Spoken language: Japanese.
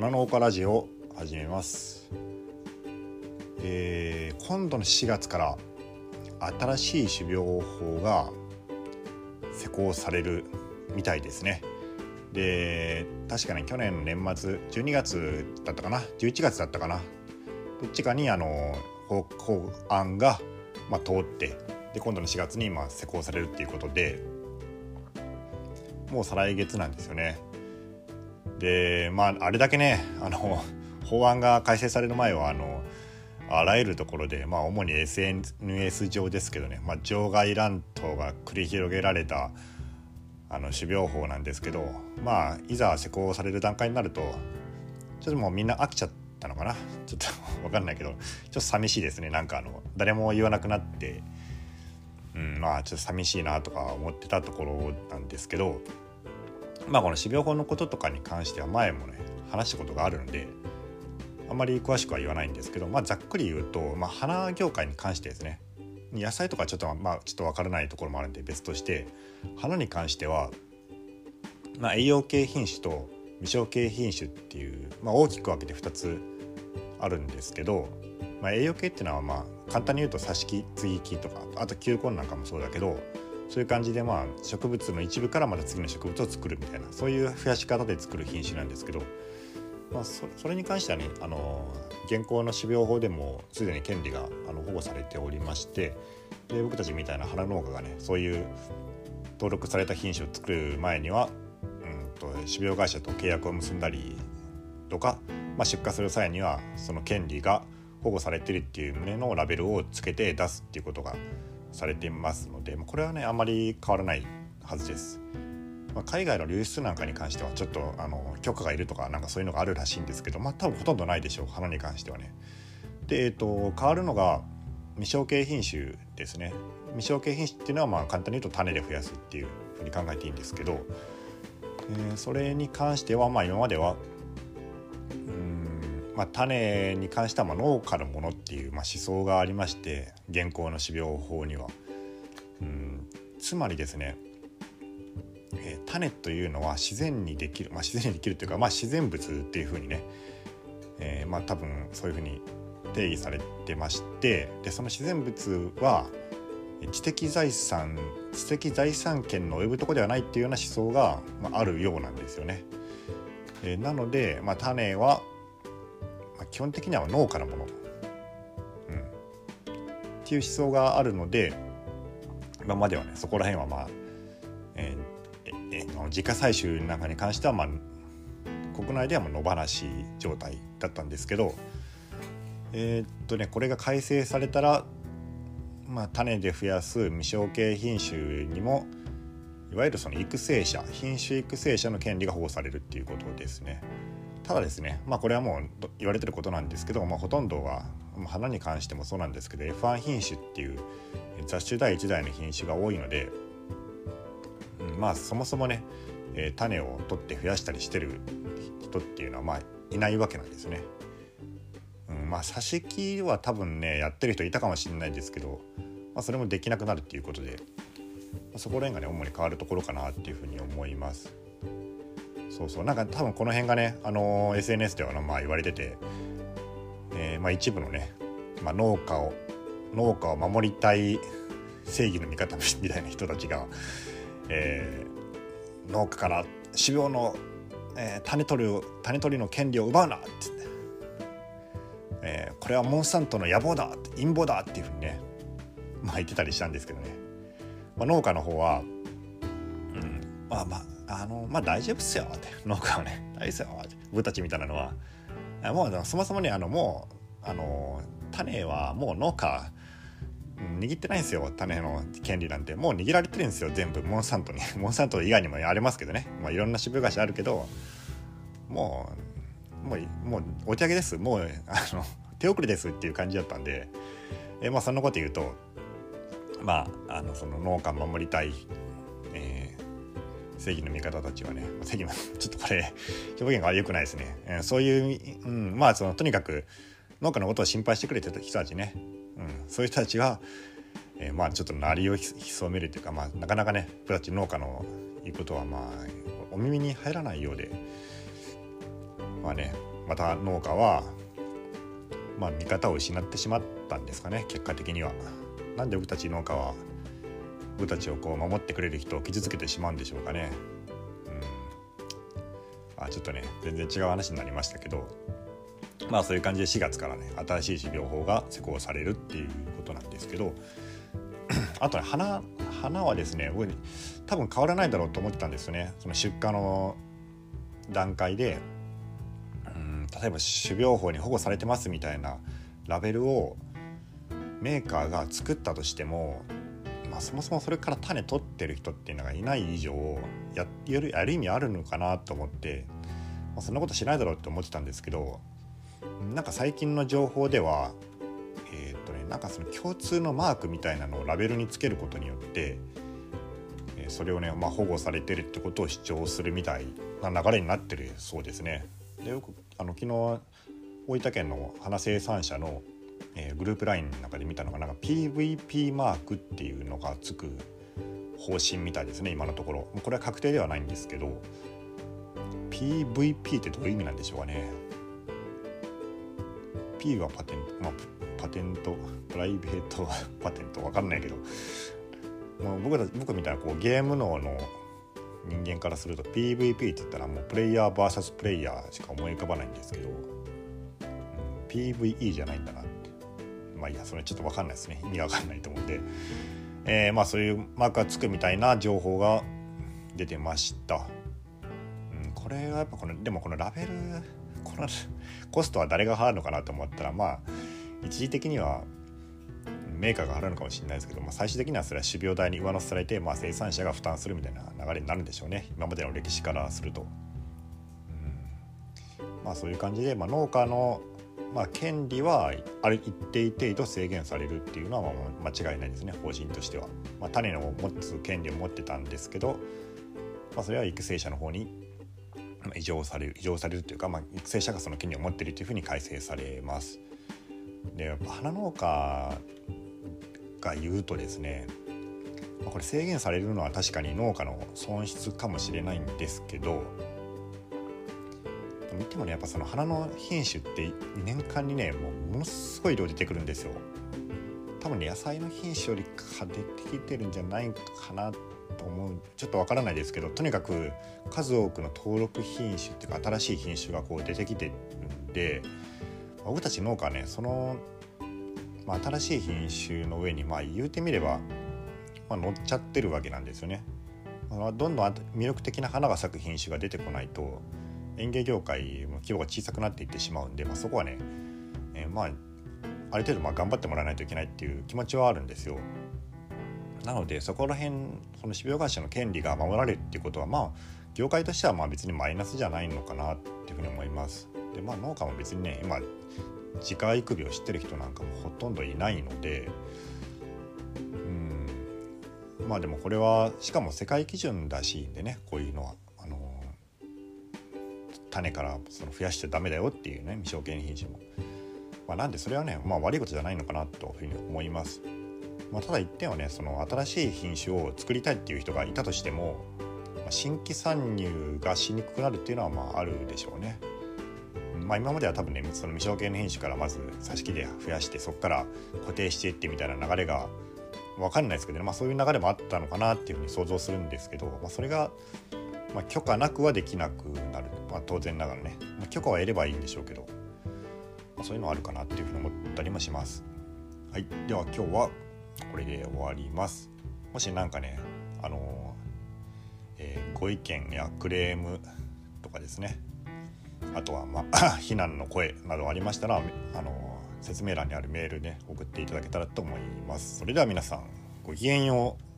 花農家ラジオを始めます、えー今度の4月から新しい種苗法が施行されるみたいですね。で確かに去年の年末12月だったかな？11月だったかな？どっちかにあの法法案が、まあ、通ってで今度の4月にまあ施行されるっていうことでもう再来月なんですよね。でまああれだけねあの 法案が改正される前はあのあらゆるところで、まあ、主に SNS 上ですけどね、まあ、場外乱闘が繰り広げられたあの種苗法なんですけどまあいざ施行される段階になるとちょっともうみんな飽きちゃったのかな？ちょっと分かんないけどちょっと寂しいですね。なんかあの誰も言わなくなって、うん、まあちょっと寂しいなとか思ってたところなんですけどまあこの種苗法のこととかに関しては前もね話したことがあるのであんまり詳しくは言わないんですけど、まあ、ざっくり言うと、まあ、花業界に関してですね野菜とかちょっとまあちょっと分からないところもあるんで別として花に関しては、まあ、栄養系品種と未生系品種っていう、まあ、大きく分けて2つあるんですけど、まあ、栄養系っていうのはまあ簡単に言うと挿し木接ぎ木とかあと球根なんかもそうだけどそういう感じでまあ植物の一部からまた次の植物を作るみたいなそういう増やし方で作る品種なんですけど、まあ、それに関してはねあの現行の種苗法でもすでに権利があの保護されておりましてで僕たちみたいな花農家がねそういう登録された品種を作る前には、うん、と種苗会社と契約を結んだりとか、まあ、出荷する際にはその権利が保護されてるっていう旨のラベルをつけて出すっていうことがされていますのでこれはねあんまり変わらないはずです。まあ、海外の流出なんかに関してはちょっとあの許可がいるとかなんかそういうのがあるらしいんですけどまあ多分ほとんどないでしょう花に関してはね。で、えー、と変わるのが未生系品種ですね。未生系品種っていうのはまあ簡単に言うと種で増やすっていうふうに考えていいんですけど、えーそれに関してはまあ今までは、まあ、種に関してはま農家のものっていうまあ思想がありまして現行の種苗法には。うんつまりですねえー種というのは自然にできる、まあ、自然にできるというか、まあ、自然物っていうふうにね、えーまあ多分そういうふうに定義されてましてでその自然物は知的財産知的財産権の及ぶとこではないっていうような思想が、まあ、あるようなんですよね。えーなので、まあ、種は、まあ、基本的には農家のもの、うん、っていう思想があるので今まではねそこら辺はまあ、えーええの自家採集なんかに関しては、まあ、国内ではもう野放し状態だったんですけどえーっとねこれが改正されたら、まあ、種で増やす未生系品種にもいわゆるその育成者品種育成者の権利が保護されるっていうことですね。ただですねまあこれはもう言われてることなんですけど、まあ、ほとんどは花に関してもそうなんですけど F1 品種っていう雑種第1代の品種が多いので、うんまあそもそもね、えー種を取って増やしたりしてる人っていうのはまあいないわけなんですね。うん、まあ挿し木は多分ねやってる人いたかもしれないですけど、まあ、それもできなくなるっていうことで、まあそこら辺がね主に変わるところかなっていうふうに思います。そうそう。なんか多分この辺がね、あのー SNS ではまあ言われてて、えーまあ、一部のね、まあ、農家を農家を守りたい正義の味方みたいな人たちが、えー農家から種苗の、えー種取りを種取りの権利を奪うなってって、えこれはモンサントの野望だ陰謀だっていうふうにね、まあ、言ってたりしたんですけどね、まあ、農家の方は、うん、まあまああのまあ大丈夫っすよ。って農家はね。大丈夫っすよ。って僕たちみたいなのは。もうそもそもねあのもうあの種はもう農家握ってないんですよ。種の権利なんて。もう握られてるんですよ。全部。モンサントに。モンサント以外にもありますけどね、まあ、いろんな種苗会社あるけどもうもうもうお手上げです。もうあの手遅れですっていう感じだったんで。えまあそんなこと言うとまああのその農家守りたい、正義の味方たちはね正義のちょっとこれ表現が良くないですね、えーそういう、うん、まあそのとにかく農家のことを心配してくれてた人たちね、うん、そういう人たちは、えーまあちょっと鳴りを潜めるというか、まあ、なかなかね僕たち農家の言うことはまあお耳に入らないようでまあねまた農家はまあ味方を失ってしまったんですかね結果的には。なんで僕たち農家は僕たちをこう守ってくれる人を傷つけてしまうんでしょうかね。うん、あちょっとね全然違う話になりましたけどまあそういう感じで4月からね新しい種苗法が施行されるっていうことなんですけど あとね花花はですね僕多分変わらないだろうと思ってたんですよねその出荷の段階でうん例えば種苗法に保護されてますみたいなラベルをメーカーが作ったとしても、まあ、そもそもそれから種取ってる人っていうのがいない以上ややる意味あるのかなと思って、まあ、そんなことしないだろうって思ってたんですけどなんか最近の情報ではえー、っとねなんかその共通のマークみたいなのをラベルにつけることによってそれをね、まあ、保護されてるってことを主張するみたいな流れになってるそうですね。でよくあの昨日大分県の花生産者のえー、グループ LINE の中で見たのがなんか PVP マークっていうのがつく方針みたいですね今のところ。これは確定ではないんですけど PVP ってどういう意味なんでしょうかね。P はパテント、まあ、パテントプライベート パテントわかんないけどもう僕ら僕みたいなこうゲーム脳の人間からすると PVP って言ったらもうプレイヤー VS プレイヤーしか思い浮かばないんですけど、PVE じゃないんだなって。まあいいやそれちょっと分かんないですね。意味わかんないと思うんで、えー、まあそういうマークがつくみたいな情報が出てました、うん、これはやっぱこのでもこのラベルこのコストは誰が払うのかなと思ったらまあ一時的にはメーカーが払うのかもしれないですけど、まあ、最終的にはそれは種苗代に上乗せされて、まあ、生産者が負担するみたいな流れになるんでしょうね。今までの歴史からすると。うん。まあ、そういう感じで、まあ、農家のまあ、権利はある一定程度制限されるっていうのは間違いないですね方針としては。まあ、種の持つ権利を持ってたんですけど、まあ、それは育成者の方に異常される異常されるというか、まあ、育成者がその権利を持っているというふうに改正されます。でやっぱ花農家が言うとですねこれ制限されるのは確かに農家の損失かもしれないんですけど見てもねやっぱその花の品種って年間にねもうものすごい量出てくるんですよ多分ね野菜の品種よりか出てきてるんじゃないかなと思うちょっとわからないですけどとにかく数多くの登録品種っていうか新しい品種がこう出てきてるんで僕たち農家はねその、まあ、新しい品種の上にまあ言うてみれば、まあ、乗っちゃってるわけなんですよね。どんどん魅力的な花が咲く品種が出てこないと園芸業界も規模が小さくなっていってしまうんで、まあ、そこはね、えー、まあある程度まあ頑張ってもらわないといけないっていう気持ちはあるんですよ。なのでそこら辺その種苗会社の権利が守られるっていうことはまあ業界としてはまあ別にマイナスじゃないのかなっていうふうに思います。でまあ農家も別にね今自家育苗を知ってる人なんかもほとんどいないのでうんまあでもこれはしかも世界基準らしいんでねこういうのは種からその増やしちゃダメだよっていうね未承認品種も、まあ、なんでそれはね、まあ、悪いことじゃないのかなというふうに思います、まあ、ただ一点はねその新しい品種を作りたいっていう人がいたとしても、まあ、新規参入がしにくくなるっていうのはまああるでしょうね。まあ、今までは多分ねその未承認品種からまず挿し木で増やしてそこから固定していってみたいな流れが分かんないですけどね、まあ、そういう流れもあったのかなっていうふうに想像するんですけど、まあ、それがまあ、許可なくはできなくなる、まあ、当然ながらね、まあ、許可は得ればいいんでしょうけど、まあ、そういうのはあるかなっていうふうに思ったりもします。はい、では今日はこれで終わります。もし何かね、あのえー、ご意見やクレームとかですねあとは、まあ、非難の声などありましたら、あの説明欄にあるメールで、ね、送っていただけたらと思います。それでは皆さんごきげんよう。